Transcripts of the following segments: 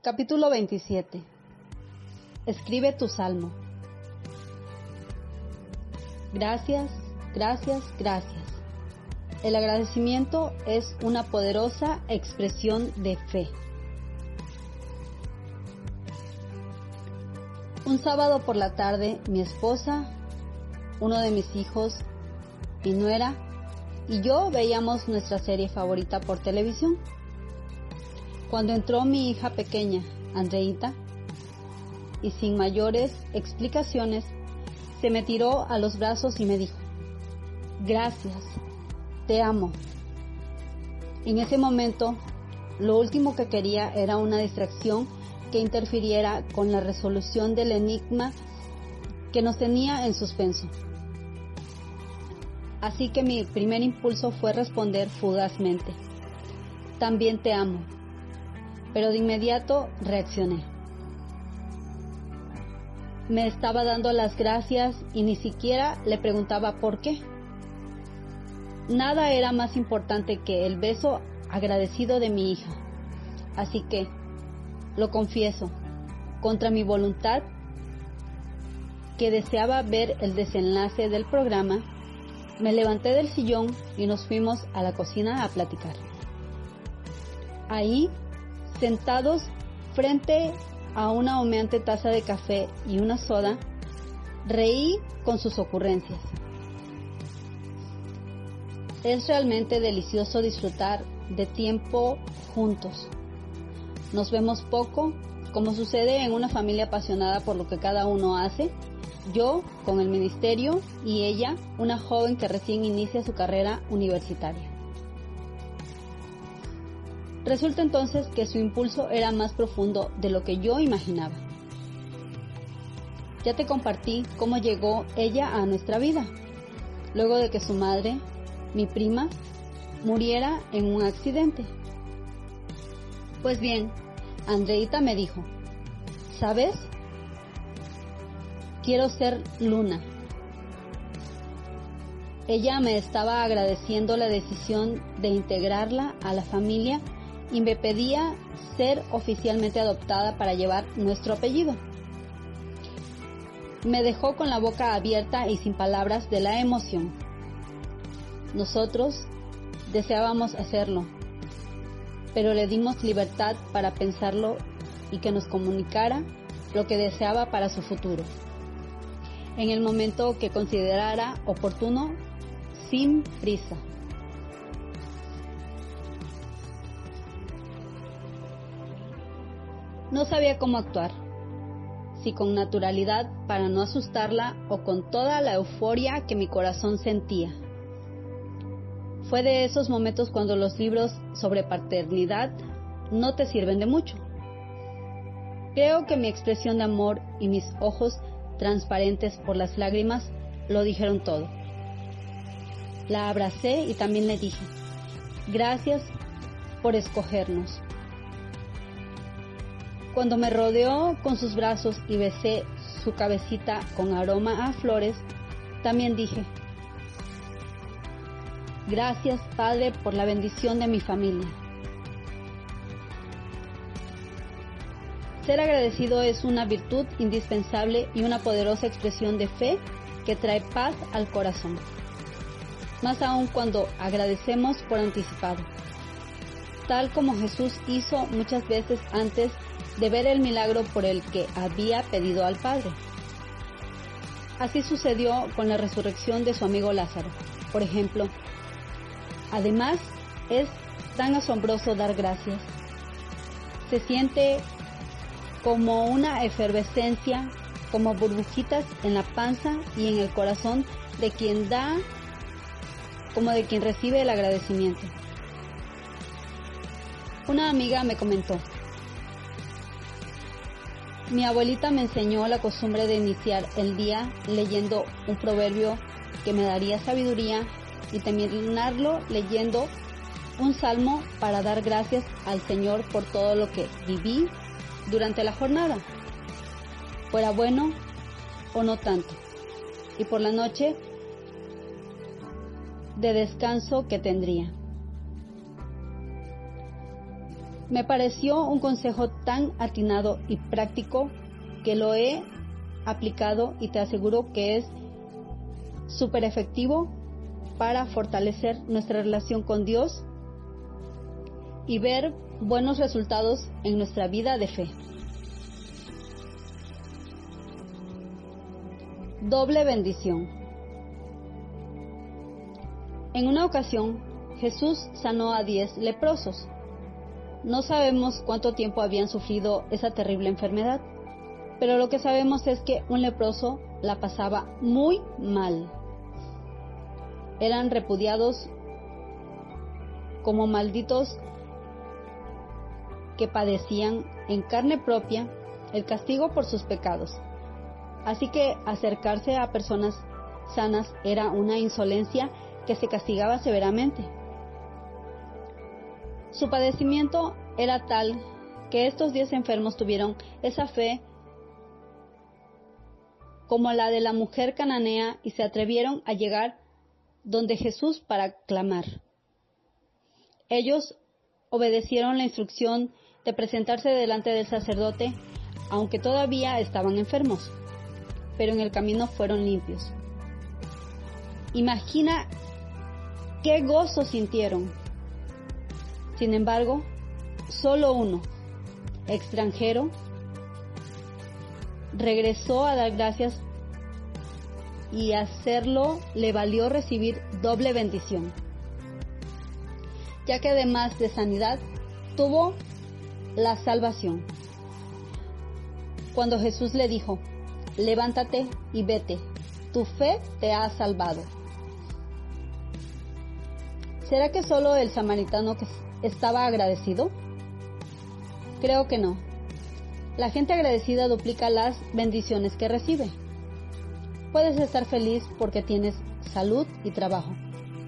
Capítulo 27 Escribe tu salmo. Gracias, gracias, gracias. El agradecimiento es una poderosa expresión de fe. Un sábado por la tarde, mi esposa, uno de mis hijos, mi nuera y yo veíamos nuestra serie favorita por televisión. Cuando entró mi hija pequeña, Andreita, y sin mayores explicaciones, se me tiró a los brazos y me dijo, gracias, te amo. En ese momento, lo último que quería era una distracción que interfiriera con la resolución del enigma que nos tenía en suspenso. Así que mi primer impulso fue responder fugazmente, también te amo, pero de inmediato reaccioné. Me estaba dando las gracias y ni siquiera le preguntaba por qué. Nada era más importante que el beso agradecido de mi hija. Así que, lo confieso, contra mi voluntad, que deseaba ver el desenlace del programa, me levanté del sillón y nos fuimos a la cocina a platicar. Ahí, sentados frente a una humeante taza de café y una soda, reí con sus ocurrencias. Es realmente delicioso disfrutar de tiempo juntos. Nos vemos poco, como sucede en una familia apasionada por lo que cada uno hace, yo con el ministerio y ella, una joven que recién inicia su carrera universitaria. Resulta entonces que su impulso era más profundo de lo que yo imaginaba. Ya te compartí cómo llegó ella a nuestra vida, luego de que su madre, mi prima, muriera en un accidente. Pues bien, Andreita me dijo, ¿sabes? Quiero ser Luna. Ella me estaba agradeciendo la decisión de integrarla a la familia y me pedía ser oficialmente adoptada para llevar nuestro apellido. Me dejó con la boca abierta y sin palabras de la emoción. Nosotros deseábamos hacerlo, pero le dimos libertad para pensarlo y que nos comunicara lo que deseaba para su futuro, en el momento que considerara oportuno, sin prisa. No sabía cómo actuar, si con naturalidad para no asustarla o con toda la euforia que mi corazón sentía. Fue de esos momentos cuando los libros sobre paternidad no te sirven de mucho. Creo que mi expresión de amor y mis ojos transparentes por las lágrimas lo dijeron todo. La abracé y también le dije, gracias por escogernos. Cuando me rodeó con sus brazos y besé su cabecita con aroma a flores, también dije, gracias Padre por la bendición de mi familia. Ser agradecido es una virtud indispensable y una poderosa expresión de fe que trae paz al corazón, más aún cuando agradecemos por anticipado, tal como Jesús hizo muchas veces antes de ver el milagro por el que había pedido al Padre. Así sucedió con la resurrección de su amigo Lázaro, por ejemplo. Además, es tan asombroso dar gracias. Se siente como una efervescencia, como burbujitas en la panza y en el corazón de quien da, como de quien recibe el agradecimiento. Una amiga me comentó, mi abuelita me enseñó la costumbre de iniciar el día leyendo un proverbio que me daría sabiduría y terminarlo leyendo un salmo para dar gracias al Señor por todo lo que viví durante la jornada, fuera bueno o no tanto, y por la noche de descanso que tendría. Me pareció un consejo tan atinado y práctico que lo he aplicado y te aseguro que es súper efectivo para fortalecer nuestra relación con Dios y ver buenos resultados en nuestra vida de fe. Doble bendición. En una ocasión, Jesús sanó a diez leprosos. No sabemos cuánto tiempo habían sufrido esa terrible enfermedad, pero lo que sabemos es que un leproso la pasaba muy mal. Eran repudiados como malditos que padecían en carne propia el castigo por sus pecados. Así que acercarse a personas sanas era una insolencia que se castigaba severamente. Su padecimiento era tal que estos diez enfermos tuvieron esa fe como la de la mujer cananea y se atrevieron a llegar donde Jesús para clamar. Ellos obedecieron la instrucción de presentarse delante del sacerdote, aunque todavía estaban enfermos, pero en el camino fueron limpios. Imagina qué gozo sintieron. Sin embargo, solo uno, extranjero, regresó a dar gracias y hacerlo le valió recibir doble bendición, ya que además de sanidad, tuvo la salvación. Cuando Jesús le dijo, levántate y vete, tu fe te ha salvado. ¿Será que solo el samaritano que estaba agradecido? Creo que no. La gente agradecida duplica las bendiciones que recibe. Puedes estar feliz porque tienes salud y trabajo,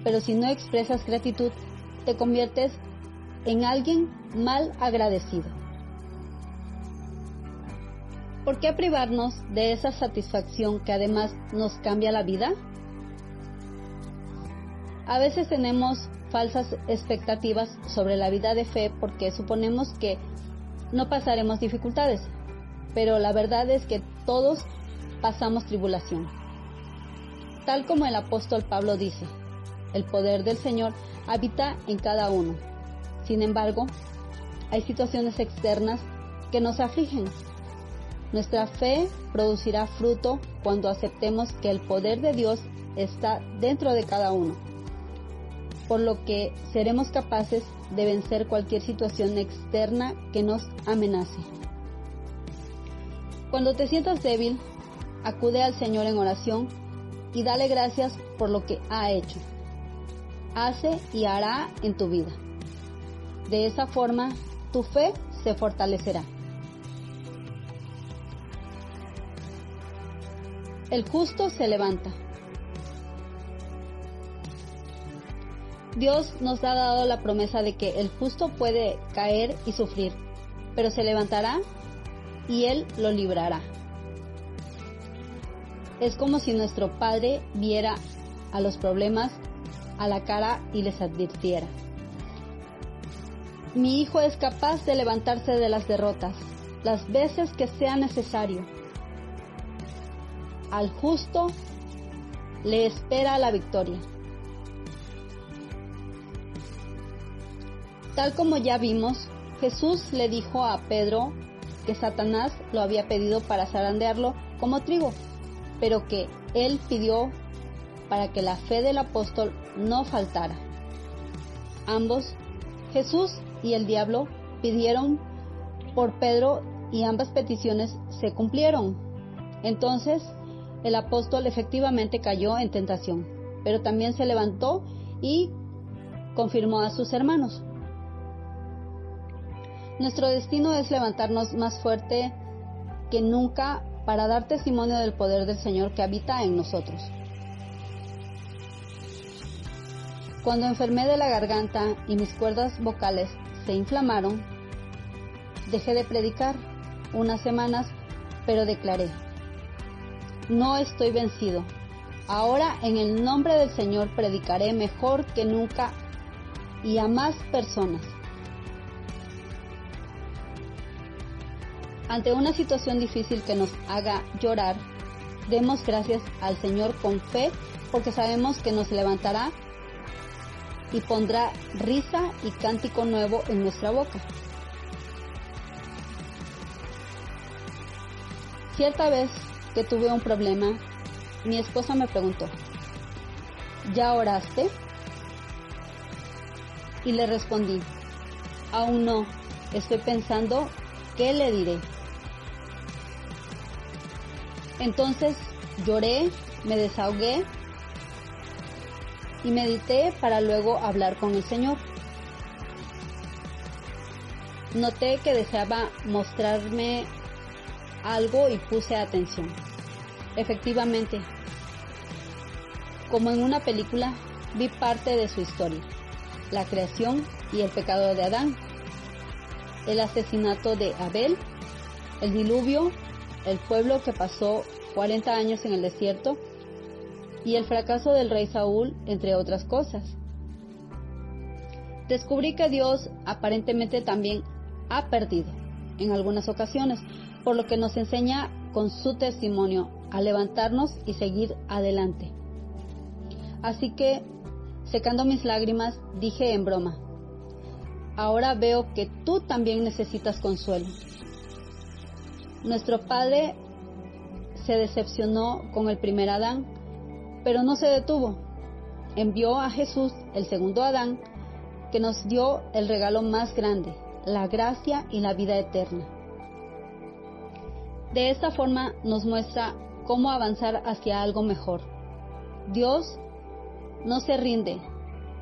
pero si no expresas gratitud, te conviertes en alguien mal agradecido. ¿Por qué privarnos de esa satisfacción que además nos cambia la vida? A veces tenemos falsas expectativas sobre la vida de fe porque suponemos que no pasaremos dificultades, pero la verdad es que todos pasamos tribulación. Tal como el apóstol Pablo dice, el poder del Señor habita en cada uno sin embargo, hay situaciones externas que nos afligen. Nuestra fe producirá fruto cuando aceptemos que el poder de Dios está dentro de cada uno, por lo que seremos capaces de vencer cualquier situación externa que nos amenace. Cuando te sientas débil, acude al Señor en oración y dale gracias por lo que ha hecho, hace y hará en tu vida. De esa forma, tu fe se fortalecerá. El justo se levanta. Dios nos ha dado la promesa de que el justo puede caer y sufrir, pero se levantará y Él lo librará. Es como si nuestro Padre viera a los problemas a la cara y les advirtiera. Mi hijo es capaz de levantarse de las derrotas, las veces que sea necesario. Al justo le espera la victoria. Tal como ya vimos, Jesús le dijo a Pedro que Satanás lo había pedido para zarandearlo como trigo, pero que él pidió para que la fe del apóstol no faltara. Ambos, Jesús y el diablo pidieron por Pedro y ambas peticiones se cumplieron. Entonces el apóstol efectivamente cayó en tentación, pero también se levantó y confirmó a sus hermanos. Nuestro destino es levantarnos más fuerte que nunca para dar testimonio del poder del Señor que habita en nosotros. Cuando enfermé de la garganta y mis cuerdas vocales se inflamaron, dejé de predicar unas semanas, pero declaré, no estoy vencido. Ahora en el nombre del Señor predicaré mejor que nunca y a más personas. Ante una situación difícil que nos haga llorar, demos gracias al Señor con fe porque sabemos que nos levantará y pondrá risa y cántico nuevo en nuestra boca. Cierta vez que tuve un problema, mi esposa me preguntó, ¿ya oraste? Y le respondí, aún no, estoy pensando qué le diré. Entonces lloré, me desahogué y medité para luego hablar con el Señor. Noté que deseaba mostrarme algo y puse atención. Efectivamente, como en una película, vi parte de su historia, la creación y el pecado de Adán, el asesinato de Abel, el diluvio, el pueblo que pasó 40 años en el desierto y el fracaso del rey Saúl, entre otras cosas. Descubrí que Dios aparentemente también ha perdido en algunas ocasiones, por lo que nos enseña con su testimonio a levantarnos y seguir adelante. Así que, secando mis lágrimas, dije en broma, ahora veo que tú también necesitas consuelo. Nuestro Padre se decepcionó con el primer Adán, pero no se detuvo. Envió a Jesús, el segundo Adán, que nos dio el regalo más grande, la gracia y la vida eterna. De esta forma nos muestra cómo avanzar hacia algo mejor. Dios no se rinde,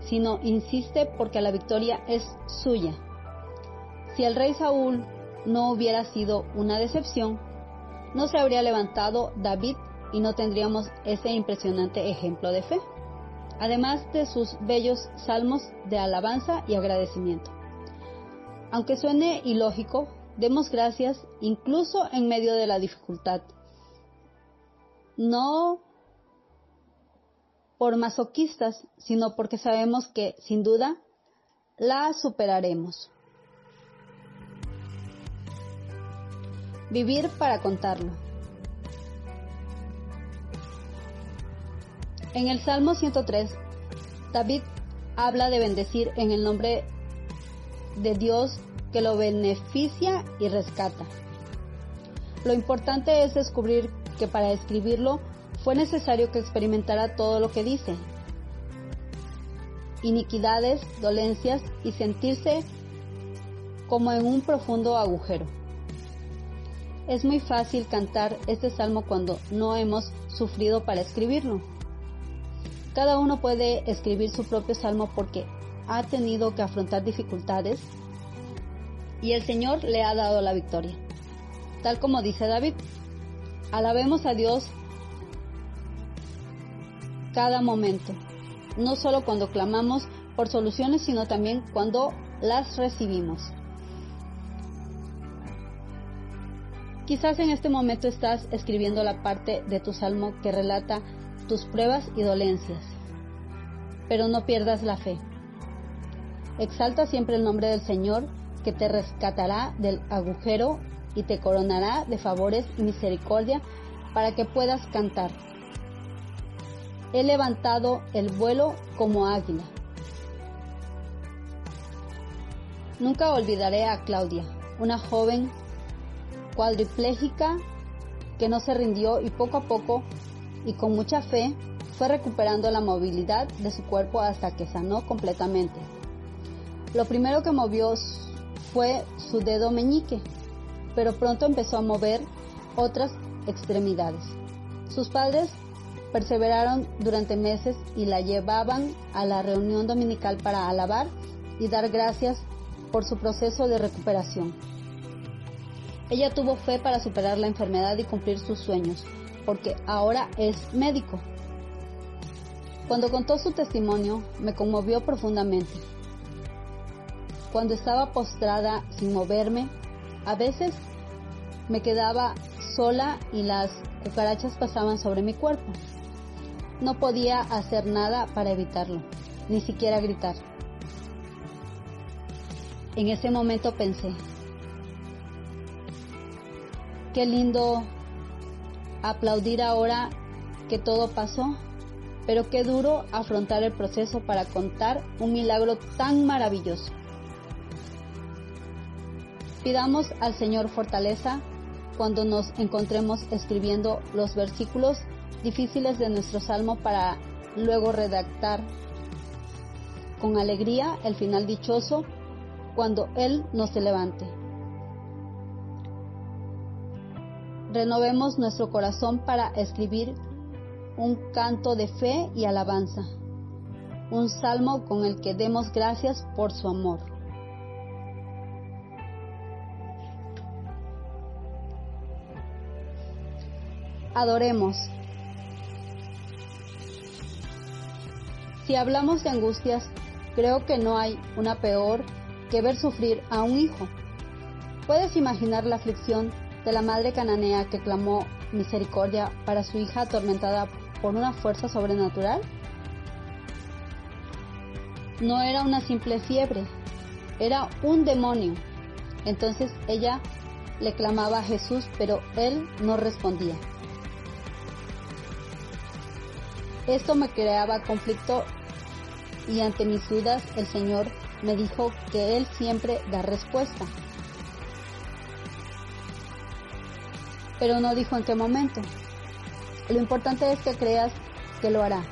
sino insiste porque la victoria es suya. Si el rey Saúl no hubiera sido una decepción, no se habría levantado David y no tendríamos ese impresionante ejemplo de fe, además de sus bellos salmos de alabanza y agradecimiento. Aunque suene ilógico, demos gracias incluso en medio de la dificultad. No por masoquistas, sino porque sabemos que, sin duda, la superaremos. Vivir para contarlo. En el Salmo 103, David habla de bendecir en el nombre de Dios que lo beneficia y rescata. Lo importante es descubrir que para escribirlo fue necesario que experimentara todo lo que dice. Iniquidades, dolencias y sentirse como en un profundo agujero. Es muy fácil cantar este salmo cuando no hemos sufrido para escribirlo. Cada uno puede escribir su propio salmo porque ha tenido que afrontar dificultades y el Señor le ha dado la victoria. Tal como dice David, alabemos a Dios cada momento, no solo cuando clamamos por soluciones, sino también cuando las recibimos. Quizás en este momento estás escribiendo la parte de tu salmo que relata tus pruebas y dolencias, pero no pierdas la fe. Exalta siempre el nombre del Señor que te rescatará del agujero y te coronará de favores y misericordia para que puedas cantar. He levantado el vuelo como águila. Nunca olvidaré a Claudia, una joven cuadriplégica que no se rindió y poco a poco y con mucha fe fue recuperando la movilidad de su cuerpo hasta que sanó completamente. Lo primero que movió fue su dedo meñique, pero pronto empezó a mover otras extremidades. Sus padres perseveraron durante meses y la llevaban a la reunión dominical para alabar y dar gracias por su proceso de recuperación. Ella tuvo fe para superar la enfermedad y cumplir sus sueños, porque ahora es médico. Cuando contó su testimonio, me conmovió profundamente. Cuando estaba postrada sin moverme, a veces me quedaba sola y las cucarachas pasaban sobre mi cuerpo. No podía hacer nada para evitarlo, ni siquiera gritar. En ese momento pensé, Qué lindo aplaudir ahora que todo pasó, pero qué duro afrontar el proceso para contar un milagro tan maravilloso. Pidamos al Señor fortaleza cuando nos encontremos escribiendo los versículos difíciles de nuestro salmo para luego redactar con alegría el final dichoso cuando Él nos levante. Renovemos nuestro corazón para escribir un canto de fe y alabanza, un salmo con el que demos gracias por su amor. Adoremos. Si hablamos de angustias, creo que no hay una peor que ver sufrir a un hijo. ¿Puedes imaginar la aflicción de la madre cananea que clamó misericordia para su hija atormentada por una fuerza sobrenatural? No era una simple fiebre, era un demonio. Entonces ella le clamaba a Jesús, pero él no respondía. Esto me creaba conflicto y ante mis dudas el Señor me dijo que Él siempre da respuesta. Pero no dijo en qué momento. Lo importante es que creas que lo hará.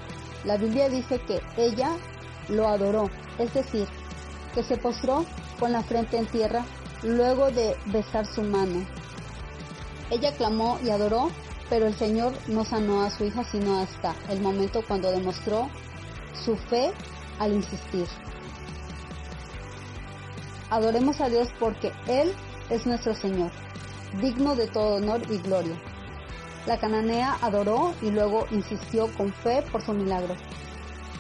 La Biblia dice que ella lo adoró, es decir, que se postró con la frente en tierra luego de besar su mano. Ella clamó y adoró pero el Señor no sanó a su hija sino hasta el momento cuando demostró su fe al insistir. Adoremos a Dios porque Él es nuestro Señor, digno de todo honor y gloria. La cananea adoró y luego insistió con fe por su milagro.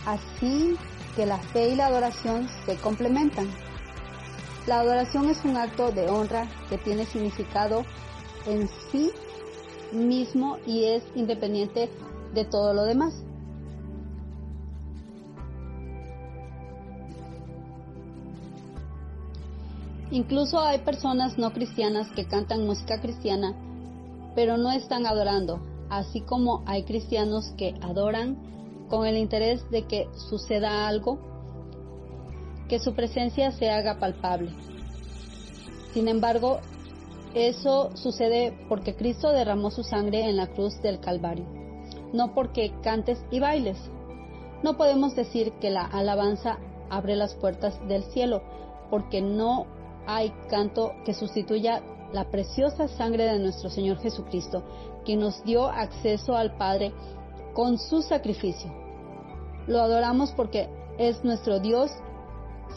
Así que la fe y la adoración se complementan. La adoración es un acto de honra que tiene significado en sí mismo y es independiente de todo lo demás. Incluso hay personas no cristianas que cantan música cristiana, pero no están adorando, así como hay cristianos que adoran con el interés de que suceda algo, que su presencia se haga palpable. Sin embargo, eso sucede porque Cristo derramó su sangre en la cruz del Calvario, no porque cantes y bailes. No podemos decir que la alabanza abre las puertas del cielo, porque no hay canto que sustituya la preciosa sangre de nuestro Señor Jesucristo, que nos dio acceso al Padre con su sacrificio. Lo adoramos porque es nuestro Dios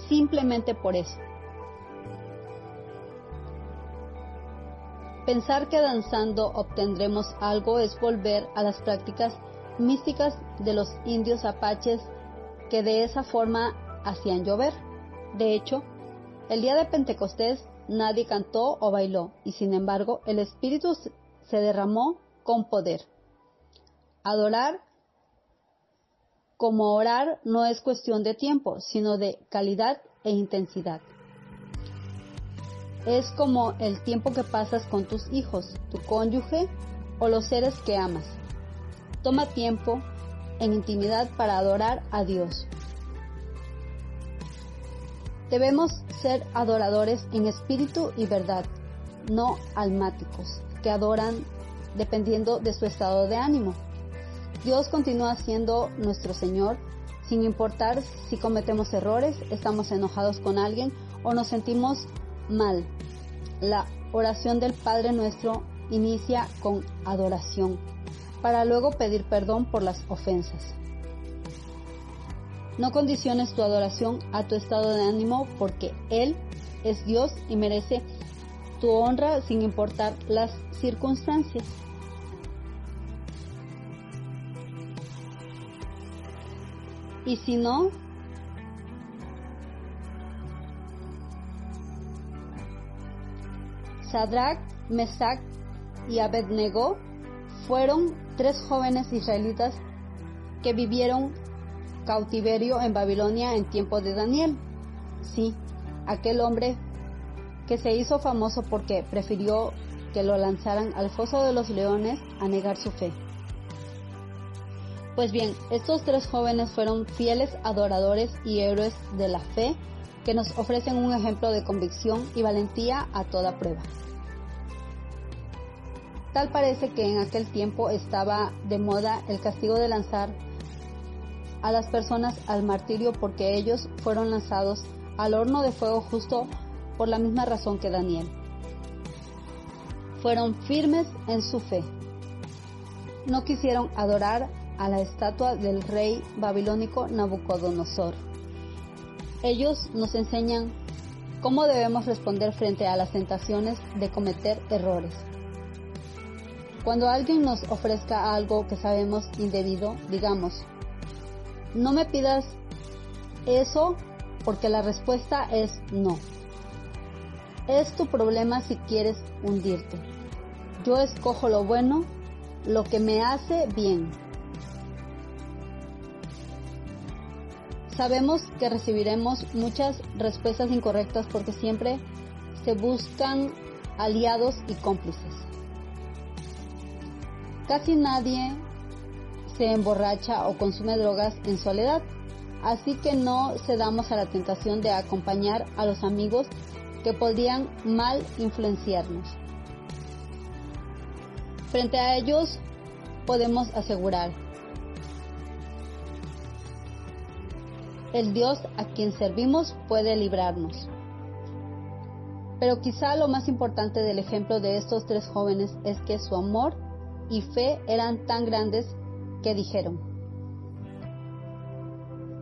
simplemente por eso. Pensar que danzando obtendremos algo es volver a las prácticas místicas de los indios apaches que de esa forma hacían llover. De hecho, el día de Pentecostés nadie cantó o bailó y sin embargo el Espíritu se derramó con poder. Adorar como orar no es cuestión de tiempo, sino de calidad e intensidad. Es como el tiempo que pasas con tus hijos, tu cónyuge o los seres que amas. Toma tiempo en intimidad para adorar a Dios. Debemos ser adoradores en espíritu y verdad, no almáticos, que adoran dependiendo de su estado de ánimo. Dios continúa siendo nuestro Señor, sin importar si cometemos errores, estamos enojados con alguien o nos sentimos mal. La oración del Padre Nuestro inicia con adoración, para luego pedir perdón por las ofensas. No condiciones tu adoración a tu estado de ánimo porque Él es Dios y merece tu honra sin importar las circunstancias. Y si no, Sadrach, Mesach y Abednego fueron tres jóvenes israelitas que vivieron cautiverio en Babilonia en tiempo de Daniel. Sí, aquel hombre que se hizo famoso porque prefirió que lo lanzaran al foso de los leones a negar su fe. Pues bien, estos tres jóvenes fueron fieles adoradores y héroes de la fe que nos ofrecen un ejemplo de convicción y valentía a toda prueba. Tal parece que en aquel tiempo estaba de moda el castigo de lanzar a las personas al martirio porque ellos fueron lanzados al horno de fuego justo por la misma razón que Daniel. Fueron firmes en su fe. No quisieron adorar a la estatua del rey babilónico Nabucodonosor. Ellos nos enseñan cómo debemos responder frente a las tentaciones de cometer errores. Cuando alguien nos ofrezca algo que sabemos indebido, digamos, no me pidas eso porque la respuesta es no. Es tu problema si quieres hundirte. Yo escojo lo bueno, lo que me hace bien. Sabemos que recibiremos muchas respuestas incorrectas porque siempre se buscan aliados y cómplices. Casi nadie se emborracha o consume drogas en soledad, así que no cedamos a la tentación de acompañar a los amigos que podrían mal influenciarnos. Frente a ellos podemos asegurar, el Dios a quien servimos puede librarnos. Pero quizá lo más importante del ejemplo de estos tres jóvenes es que su amor y fe eran tan grandes que dijeron,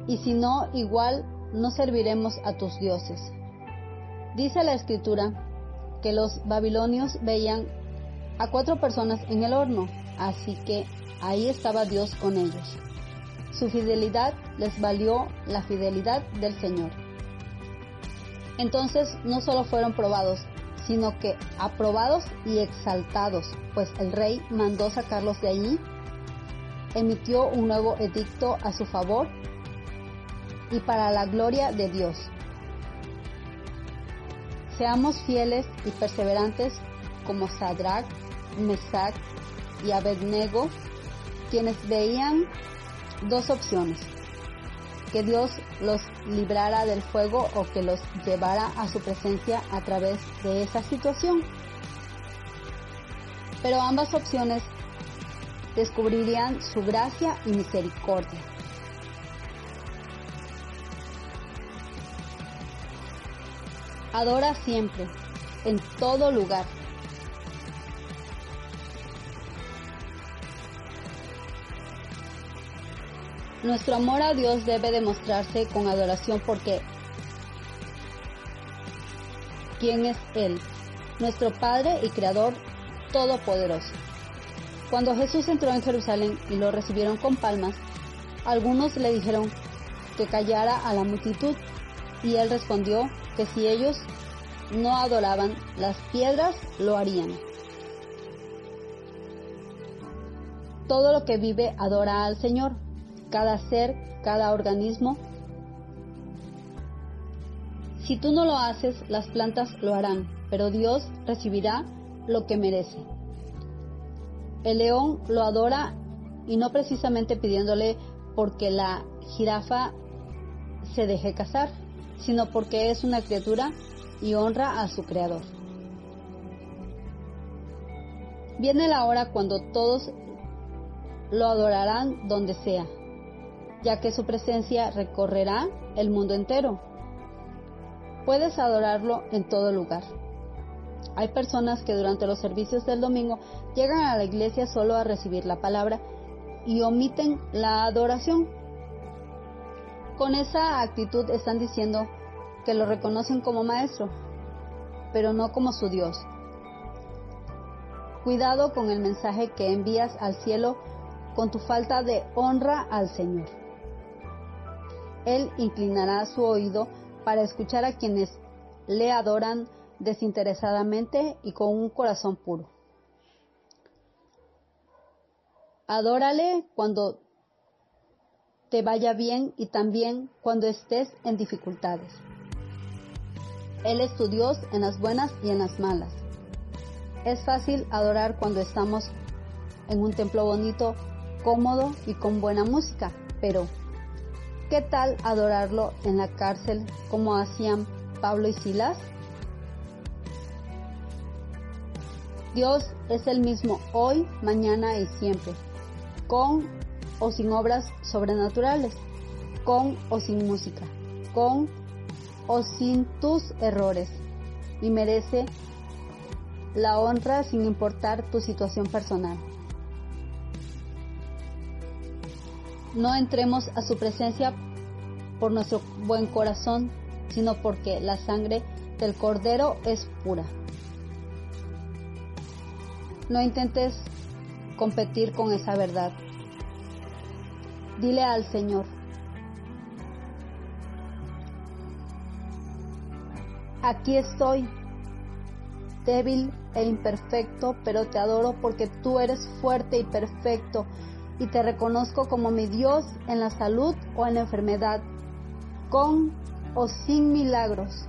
y si no, igual no serviremos a tus dioses. Dice la escritura que los babilonios veían a cuatro personas en el horno, así que ahí estaba Dios con ellos. Su fidelidad les valió la fidelidad del Señor. Entonces no solo fueron probados, sino que aprobados y exaltados, pues el rey mandó sacarlos de allí, emitió un nuevo edicto a su favor y para la gloria de Dios. Seamos fieles y perseverantes como Sadrach, Mesach y Abednego, quienes veían dos opciones, que Dios los librara del fuego o que los llevara a su presencia a través de esa situación. Pero ambas opciones descubrirían su gracia y misericordia. Adora siempre, en todo lugar. Nuestro amor a Dios debe demostrarse con adoración porque ¿quién es Él? Nuestro Padre y Creador Todopoderoso. Cuando Jesús entró en Jerusalén y lo recibieron con palmas, algunos le dijeron que callara a la multitud y él respondió que si ellos no adoraban las piedras, lo harían. Todo lo que vive adora al Señor cada ser, cada organismo. Si tú no lo haces, las plantas lo harán, pero Dios recibirá lo que merece. El león lo adora y no precisamente pidiéndole porque la jirafa se deje casar, sino porque es una criatura y honra a su creador. Viene la hora cuando todos lo adorarán donde sea, ya que su presencia recorrerá el mundo entero. Puedes adorarlo en todo lugar. Hay personas que durante los servicios del domingo llegan a la iglesia solo a recibir la palabra y omiten la adoración. Con esa actitud están diciendo que lo reconocen como maestro, pero no como su Dios. Cuidado con el mensaje que envías al cielo con tu falta de honra al Señor. Él inclinará su oído para escuchar a quienes le adoran desinteresadamente y con un corazón puro. Adórale cuando te vaya bien y también cuando estés en dificultades. Él es tu Dios en las buenas y en las malas. Es fácil adorar cuando estamos en un templo bonito, cómodo y con buena música, pero ¿qué tal adorarlo en la cárcel como hacían Pablo y Silas? Dios es el mismo hoy, mañana y siempre, con o sin obras sobrenaturales, con o sin música, con o sin tus errores, y merece la honra sin importar tu situación personal. No entremos a su presencia por nuestro buen corazón, sino porque la sangre del Cordero es pura. No intentes competir con esa verdad. Dile al Señor, aquí estoy, débil e imperfecto, pero te adoro porque tú eres fuerte y perfecto y te reconozco como mi Dios en la salud o en la enfermedad, con o sin milagros.